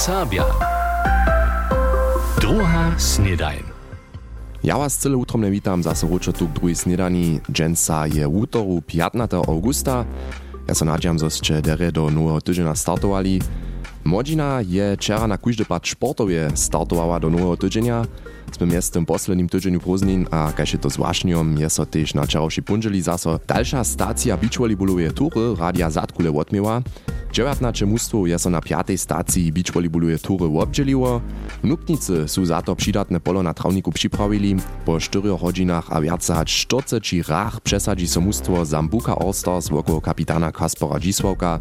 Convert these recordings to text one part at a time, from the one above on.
Sabja. Druga snedajn. Ja was cyle utromne witam, zase ruczę tu drugi snedani. Je utoru 15 augusta. Ja se nadziam, zoście dere do nowego tydzienia startowali. Modzina je wczera na kuźdy pat sportowie startowała do nowego tydzienia. Sme miestem posledním tydzieniu prózdnin a kaž to zvláštniom, je so na čarovší punželi zaso. Dalša stácia beachvolleyballové túry radia zadkule odmieva. 19 mústwow je na 5. stacji beach volleyballuje tury obdzieliło. Nupnicy su za to przydatne polo na trawniku przyprawili. Po 4 godzinach a więcej 40 rach przesadzi so mústwo Zambuka Allstars wokół kapitana Kaspora Dzisławka.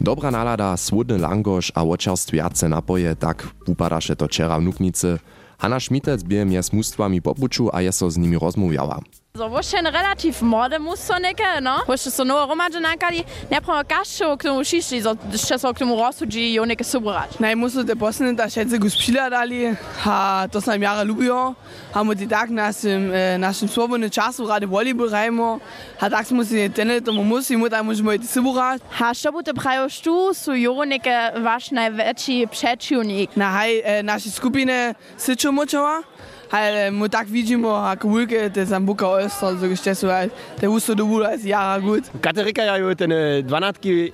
Dobra nalada, słodny langosz a oczerstwiace napoje, tak upada się to czera w Nupnicy. Hanna Schmitec bie mnie z mústwami popuczu a je z nimi rozmawiała. So, wo schon relativ młode musternike, no? Wo się so nowe romadze nakali, nie prawo gašo k tomu šišli, so, še so k tomu rozsudzi i onike subrać. Nej, muszę te posledne, da še gus pšila dali, a to sam jara lubijo, a mu tak našim, e, našim svobodnym czasu rady volleyball rajmo, a tak smo si tene tomu musi, mu da možemo iti subrać. Ha, što bute prajo štu, su i onike vaš najveći przeciwnik. Na haj, e, naše skupine syczo močava, ale mu tak widzimy, jak wulke te Zambuka Oyster, so geste so, te usto do wula jest jara gut. Katerika ja ju ten dvanatki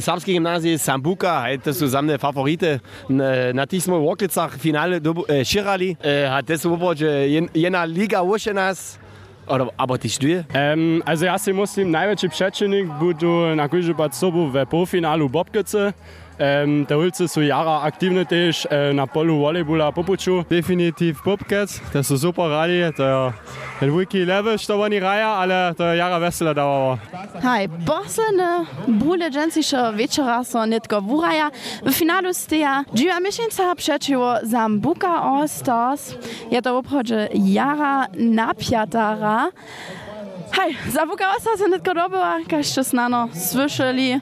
Serbskiej gimnazji Sambuka, hej, to są za mnie favority. Na, na tych smo w Oklicach finale do, e, širali. E, a to są oproče jedna liga uše nas. Oder, aber die Stühle? Um, also ja si muslim, najveći przeciwnik budu na kojže bad sobu v polfinalu Bobkice. Um, te ulice su jara aktivne też e, na polu volejbola popuču. Definitiv Bobkec, to są super radi, to je ten wiki level, što oni raja, ale to je jara vesela dawała. Hej, posledne bóle dżęsische wieczora są nitko wuraja. W finalu steja dziwa miesiąca przeciwo Zambuka All-Stars. Je to obchodzi jara napiatara. Hej, Zambuka All-Stars je nitko dobyła, kaž to snano słyszeli.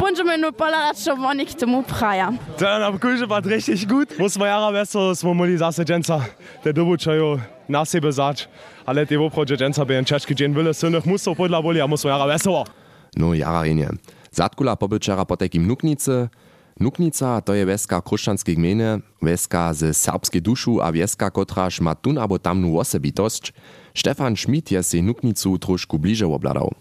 Będziemy nu polarać, co oni k temu praja. To na kurze war richtig gut. Muss man jara vesela, smo mali zase dženca, te dobučajo na sebe zač. Ale te oproče dženca bi en čečki džen vile synych musov podla boli, a musmo jara vesela. No jara renje. Zatkula pobyčera po takim Nuknicy. Nuknica to je weska kruščanskej gminy, weska ze serbskiej duszu a weska, kotraż ma tun abo tamnu osobitość. Stefan Schmidt je si Nuknicu trošku bliže obladał.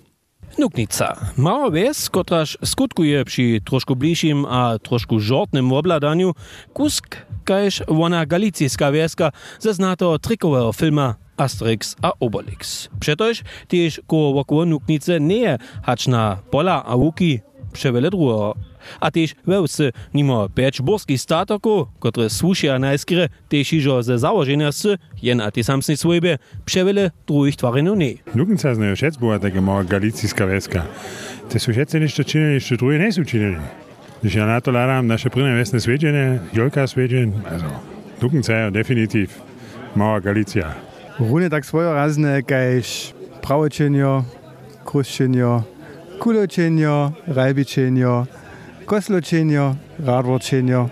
Nuknica. Mała wes, kotraż skutkuje przy troszkę bliższym a troszkę żortnym obladaniu, kusk, kajż ona galicyjska wieska ze znato trikowego filma Asterix a Obelix. Przetoż też koło wokół Nuknice nie hacz na pola a łuki przewele drugiego. A też wełscy nimo pięć borskich statoków, które słušia najskry, też iżo ze założenia z jen a ty samsnej swojbie przewele drugich twarinów nie. Nukenca je znajo šec bila taka mała galicijska veska. Te su šece nešto činili, što drugi ne su činili. Když ja na to hľadám naše prvné vesné svedčenie, Jolka svedčen, also Nukenca je definitiv mała Galicia. Rune tak svojorazne, kajž pravočenjo, kruščenjo, kuločenjo, rajbičenjo, kosločenjo, radvorčenjo.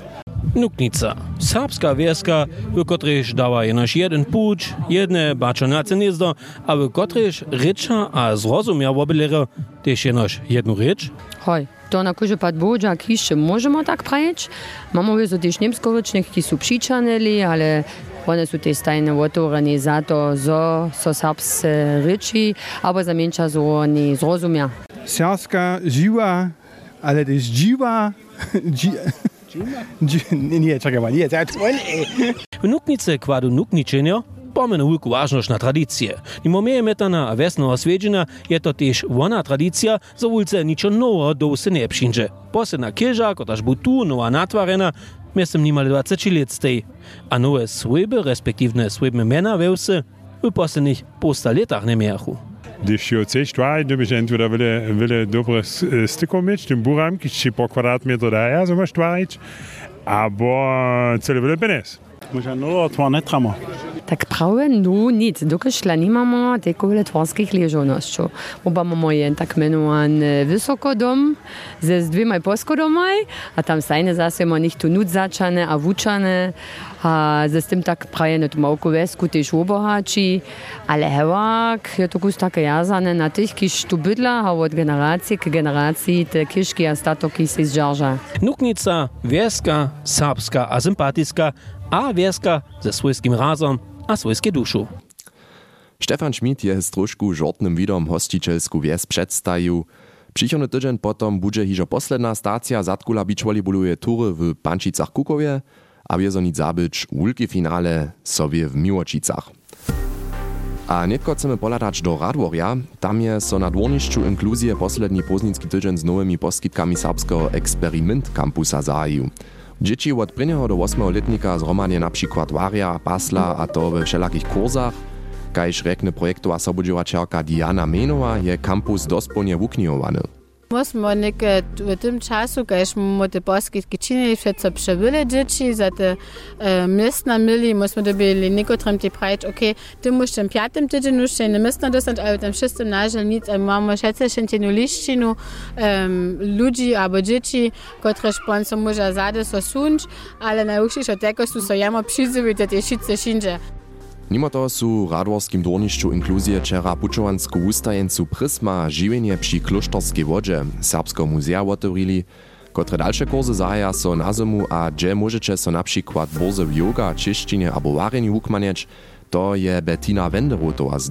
Nuknica. Serbska wieska, w której dała jenoż jeden płucz, jedne baczonace gniezdo, a w której rycza a zrozumia wobylera też jenoż jedną rycz. Hoj, to na kurze pad bođa, kišće možemo tak prajeći. Mamo so tiež nemskovičnih, ki su pričanili, ale one su te stajne otvoreni za to, zo so serbske riči, abo za menča zo oni zrozumia. Serbska živa, Ale to jest dziwa... Dzi... Dzi... Nie, czekaj, ma, nie, to ja jest... Vnuknice, kvar vnukničenja, pomenu uvijek važnoš na tradicije. Nimo meje metana, a vesno osveđena je to tež ona tradicija, za ulice ničo novo do se ne pšinče. Posebna keža, kot až bo tu nova natvarena, mi sem nimali 20 let stej. A nove svojbe, respektivne svojbe mena vevse, v poslednjih posta letah ne mejahu. Deci C2 doběžen will vele, vele dobré stykomič, ten is když si po maar dá, já jsem až tvárič, abo celé vele peněz. Možná tvá netramo. Tak prawe, no nic, dokiaľ nemamo takové tvorských ležonosťou. Oba máme jen tak menovaný vysokodom ze s dvěma poschodomaj a tam sajne zase má nich tu nudzačané a vučané a ze tym tak praje na tom okovesku tež obohačí, ale hevak je to kus také jazané na tých, kiž tu bydla a od generácie k generácii te kišky a statoky si zžarža. Nuknica, wieska, serbska a sympaticka, a wieska ze swojskim razom a swojskie duszu. Stefan Schmid je trošku žortnym widom hosticielsku wies przedstawił. Przychodny tydzień potom bude hižo posledná stacja Zatkula Beach Volleyballuje tury w Pančicach Kukowie, a wiezonić zabyć wulki finale sobie w Miłočicach. A netko chcemy poladać do Radworja, tam je so na dwornišću inkluzje posledni poznicki tydzień z nowymi poskitkami serbskiego eksperyment kampusa zahajił. Dzieci od 1 do 8 letnika zromanie na przykład waria, pasla a to we wszelakich kursach. Kajż rekne projektowa sobudziewaczerka Diana Menowa je kampus dosponie wukniowany. Muss man nekaj v tem času, kaj smo te poskit kičinili, še so pšavili džiči, za te mestna mili, mi smo dobili nekotrem ti prajč, ok, ti moš tem pjatem tedžinu še ne mestno dosad, ali tem šestem nažal nic, ali imamo še se še tenu liščinu, ljudi, abo džiči, kot responso moža zade so sunč, ali najvši še teko so so jamo pšizili, da te šice šinže. Mimo su radworskim dwornišću inkluzije čera pučovansku ustajencu Prisma živenje przy kloštorskej wodźe Serbskiego muzea otworili, kotre dalsze kursy zahaja so na zimu a gdzie możecie so na przykład burze w yoga, czyszczenie albo wareniu ukmanieć, to je Bettina Wenderotowa z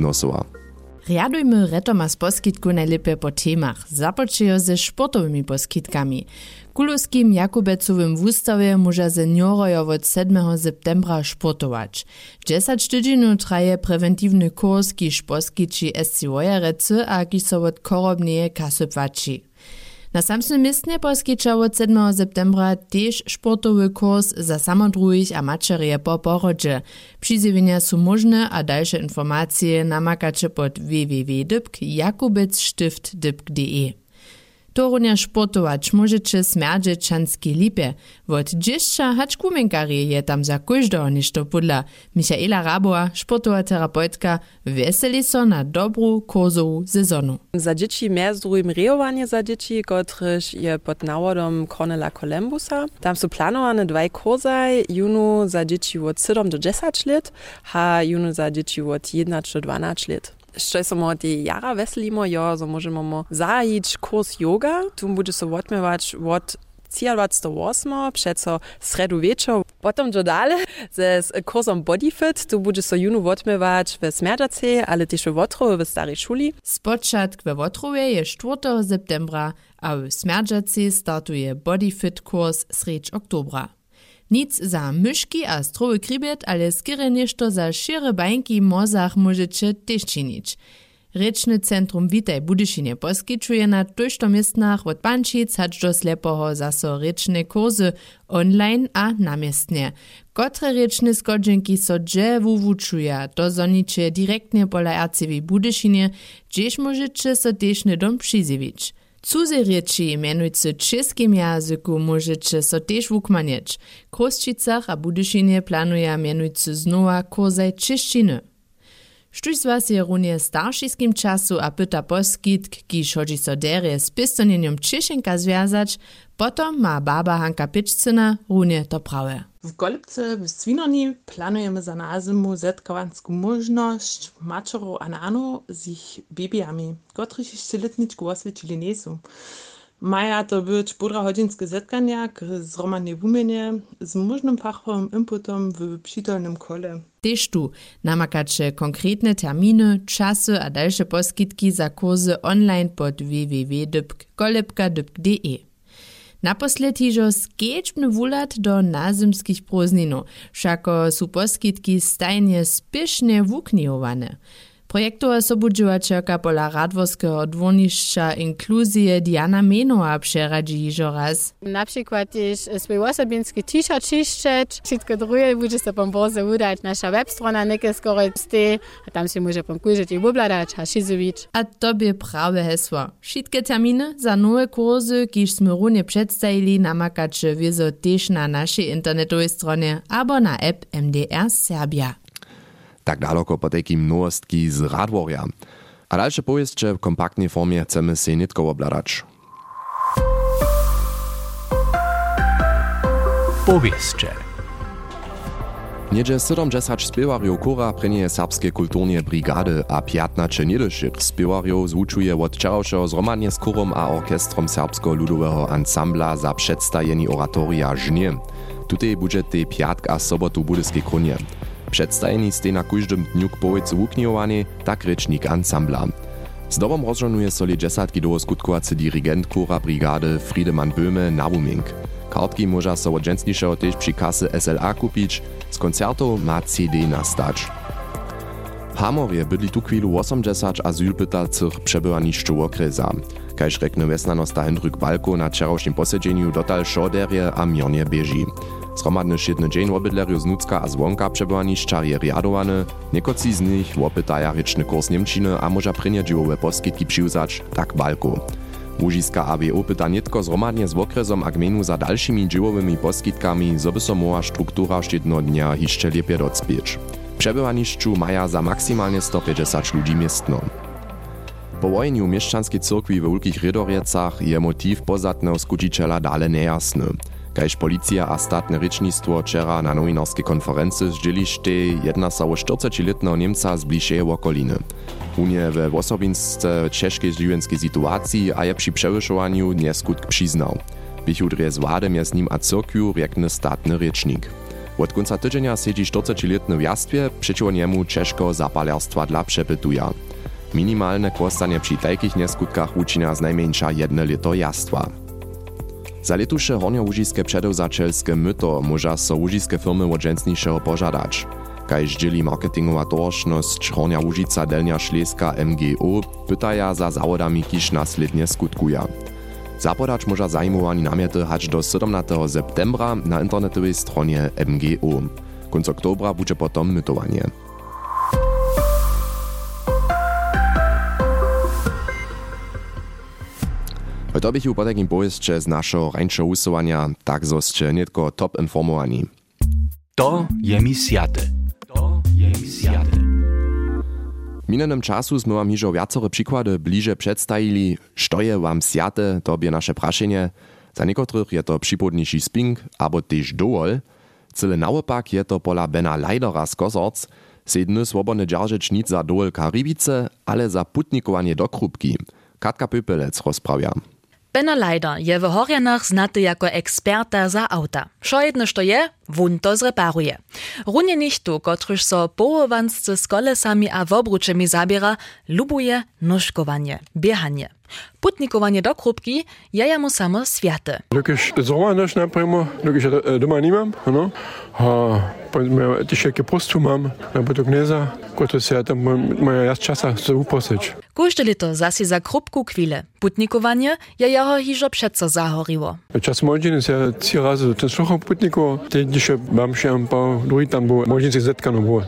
Nosowa. Rjadujmy retoma z poskitku najlepiej po temach. Započejo ze sportowymi poskitkami. Kulowskim Jakubecowym wustawie może seniorojo od 7 septembra sportować. 10 tydzień traje preventywny kurs, kiż poskici SC Wojerecy a kiż od płaci. Na samsnym miestnie poskicza od 7 septembra też sportowy kurs za samodruhich a maczerie po porodzie. Przyzywienia są możne, a dalsze informacje namakacie pod www.jakubecstift.de. Torunia sportować możecie smerdżeczanski lipie. Wot dzieszcza hacz kumenkari je tam za każdego niż to podla. Michaela Raboa, sportowa terapeutka, weseli so na dobrą kurzową sezonu. Za dzieci mezdrujm rejowanie za dzieci, kotryż je pod nawodom Cornela Kolembusa. Tam są planowane dwaj kurzaj, junu za dzieci od 7 do 10 lat, a junu za dzieci od 1 do 12 lat. Što smo ti jara veselimo, jo, so możemy zajić kurs yoga. Tu bude so odmiewać od 28 przeco sredu wieczór. Potem do dalej ze kursem Bodyfit, tu bude so junu odmiewać w Smerdzace, ale też w Wotrowie w starej szuli. Spoczatk we Wotrowie je 4 septembra, a w Smerdzace startuje Bodyfit kurs sredź oktobra. Nic za myszki a stroły kribet, ale skiery nešto za šire bańki mozach możecie też czynić. Rečne centrum Witaj Budyšinie poskičuje na tojšto miestnach od Pančic hač do Slepoho zaso rečne kursy online a namiestnie. Kotre rečne skodženki so dže wuwučuja, to zoniče direktnie pola RCW Budyšinie, gdzieś możecie so też dom przyzywić. Cudze rěči mianujúce českým jazyku môžete so tiež vukmanieć. V Kosčicach a Budyšinie planuja mianujúce znova kurzaj češtiny. Štuž z was je runie staršiskim czasu a pyta poskitk, kiž hodzi so z pistonjenjem Češenka potom ma baba Hanka Pičcina runie to prawe. W Golubce w Swinoni planujemy za na zimu zetkowanską możność maczorów a z ich babyami, których jeszcze letniczku oswiecili nie są. Maja to być półtoragodzinskie zetkania k zromadnej wumienie z możnym fachowym inputem w przytolnym kole. Tež tu namakače konkretne terminy, czasy a dalsze poskitki za kursy online pod www.kolebka.de. Naposled hižo skečbny wulat do nazymskich prózdninów, všako su poskitki stajnie spiesznie wuknijowane. Projektowa sobudziłačerka pola Radworskiego dwornišća inkluzije Diana Menowa przeradzi hižo raz. Na przykład też swój osobinski t-shirt czyszczeć, wszystko drugie będzie się pom boze udać. Nasza webstrona niekie skoro ste, a tam się może pomkujeć i wobladać, a šizović. A tobie prawe hesło. Wszystkie terminy za nowe kursy, kiż sme runie przedstawili, namakacze wiezo też na naszej internetowej stronie albo na app MDR Serbia. Tak daleko po takim nowostki z Radworja. A dalsze powieście w kompaktnej formie chcemy się nitko obladać. Powieście. Niedzie 70 spiewarjów kura prenie serbskie kulturnie brigady a 15 niedoszych spiewarjów zvučuje od wczorajszego zromadnie z kurom a orkestrom serbsko-ludowego ansambla za przedstajenie oratoria Żnie. Tutaj będzie tej piatk a sobotu budyskiej krunie. Przedstajeni ste na każdym dniu k powiedzu wukniowani, tak rečnik ansambla. Z dobom rozżonuje soli dziesiątki do skutkowacy dirigent kura brigady Friedemann Böhme Nabuming. Kartki można so dżęsniejszego też przy kasy SLA kupić, z koncertów ma CD nastać. Hamorje bydli tu chwilu 80 azylpytacych przebywaniszczu okresa. Kajż rekne wesnanosta Hendryk Balko na wczorajszym posiedzeniu dotal szoderje a mionie bieži. Zromadny szydny dzień obydlerju z Nucka a zwonka przebywaniszcza je riadowany, niekoci z nich opytaja ryczny kurs Niemczyny a może prynie dziwowe poskitki przyłzać, tak Balko. Łužiska ABO pyta nitko zromadnie z okresom a gmenu za dalszymi dziwowymi poskitkami, zo by so mohla struktura štedno dnia hišće lepje docpieć. Przebywanišću maja za maksymalnie 150 ludzi miestno. Po wojeniu mieszczanskiej cyrkwi w wielkich Rydoriecach je motiv pozadnego skučiciela dale nejasny. Kajż policja a statne rycznictwo wczera na nowinarskiej konferencji zdzielište jedna 40-letnego Niemca z bliższej okoliny. Unie we osobince ciężkiej żywienskiej sytuacji a je przy przewyższowaniu nieskutk przyznał. Bichudrje z władem je z nim a cyrkwiu riekny statny rycznik. Od końca tydzienia siedzi 40-letny w jastwie, przeciwko niemu ciężko zapalerstwa dla przepytuja. Minimalne kostanie przy takich nieskutkach uczynia z najmniejsza jedne lito jastwa. Za letusze horniołużiskie przedewzacielskie myto może so łużiskie firmy od dżęsniejszego pożadać. Kaž dzieli marketingowa tożność Hornia Łužica Delnia Šleska MGO, pytaja za zawodami kiż naslednie skutkuje. Zapodać może zajmowani namiety hać do 17 septembra na internetowej stronie MGO. Konc oktobra będzie potom mytowanie. To bych po takim pojeździe z naszego rańszego usuwania, tak zoście nietko top informowani. To je mi sjate. To je mi sjate. minionym czasu sme wam hižo viacore przykłady bliže przedstawili, što je wam sjate, to bie nasze praszenie. Za niekotrych je to przypodniejszy sping, abo też dołol. Cyle naopak je to pola Bena Leidera z Kozorc, sedny swobodny dzierżyć nic za dołol Karibice, ale za putnikowanie do krupki. Katka Pöpelec rozprawia. Benno Leider je w Horjanach znaty jako eksperta za auta. Šo jedno je, wun to zreparuje. Runie nichtu, kotryż so połowanscy z kolesami a wobruczemi zabiera, lubuje nóżkowanie, biehanie. Putnikowanie do krupki je jemu samo świate. Lukiš zoma noč napravimo, lukiš doma nimam, no. A powiedzmy, też jakie prostu mam na potok gneza, które się tam moja jazd czasa chce uprosić. Każde lito zasi za krupku kwile. Putnikowanie je jeho hižo přeco zahoriło. Czas młodziny się trzy razy ten słuchał putniku, te dzisiaj mam się paar drugi tam było, młodziny zetkano było,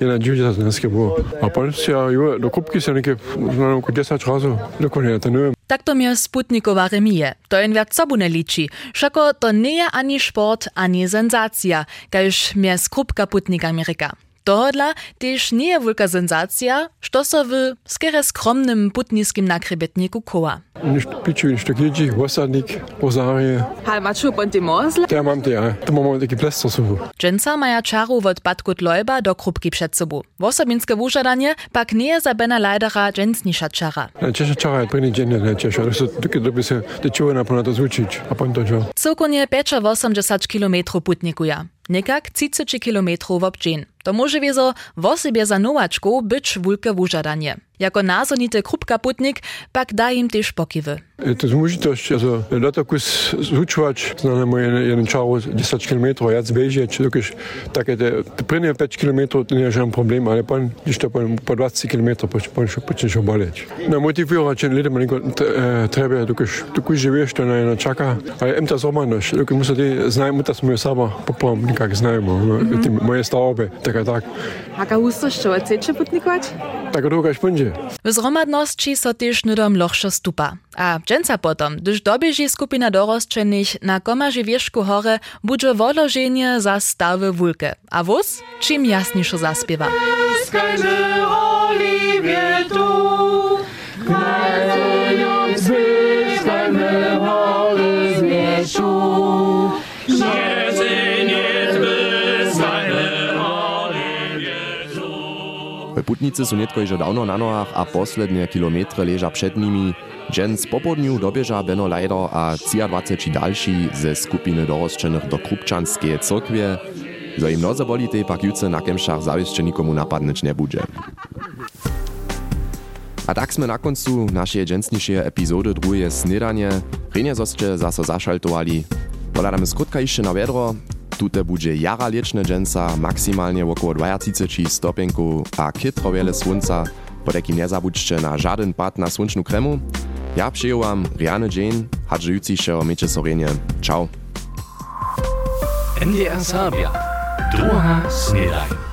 jedna dziudzia z nas było. A się do krupki się niekie, no, 10 razy, dokonuje ten Tak to mnie sputnikowa remije. To jen sobu ne liči. Šako to nie ani sport, ani senzacja, kaž mnie skrupka putnika Amerika. Tohodla też nie je wielka senzacja, što so w skere skromnym putniskim nakrebetniku koła. Nicht pichu, nicht jedzi, osadnik, rozarie. Hal maču ponti mozle? Ja mam te. To mamy taki plester so. Dżęca maja czaru od Batkut Lojba do krupki przed sobą. Wosobinske wużadanie pak nie je za Bena Leidera dżęsnisza czara. Na cieszę czara, na cieszę, ale to takie doby się te czuły na ponad zvučić, a potem to działa. Całkonie 85 km putnikuje. Nekak 30 km w obczyn. To może wiezo w osobie za nowaczku być wulke wużadanie. Jako nazonity krupka putnik pak da im też pokiwy. To jest możliwość, also latakus zvučować, znane moje jeden czaru 10 km, ja zbieżeć, dokąd takie te, te prynie 5 km to nie jest problem, ale pan, gdzieś to pan po 20 km pan się pocznie się boleć. No motiwować się lidem, tylko trzeba, dokąd, dokąd żyjesz, to na jedna czaka, ale im to zrobić, dokąd muszę ty znajmy, to my sama popom, nikak znajmy, moje staroby, tak tak. Haka husto što chcecie putnikować? Tak długo będzie. styl. W zromadności so tyž nudom lochšo stupa. A dženca potom, gdyż dobieži skupina dorosčených na komaži viešku hore, budže voloženie za stave vulke. A vos, čím jasnejšo zaspieva. Skajne olivie tu. Putnicy są nietko jeszcze dawno na nohach a poslednie kilometry leża przed nimi. Dżens po południu dobieża Beno Lajder a 23 dalsi ze skupiny dorosczenych do Krupčanskiej cyrkwie. Zo im noze boli tej pak juce na kemšach zawieszcze nikomu napadnąć nie bude. A tak sme na koncu naszej dżensniejszej epizody drugie snedanie. Renie zosće zase zašaltovali. Podadamy skrótka jeszcze na wiadro. Tute bude jara liečne dżensa, maksymalnie około 20 stopenków, a kytro wiele słońca. Podekim nie zabudźcie na żaden pad na słoneczną kremu. Ja przyjął wam Riany dzień, hadże jutrzejszego miecie sorenie. Ciao. NDR Sabia. Druga snedaj.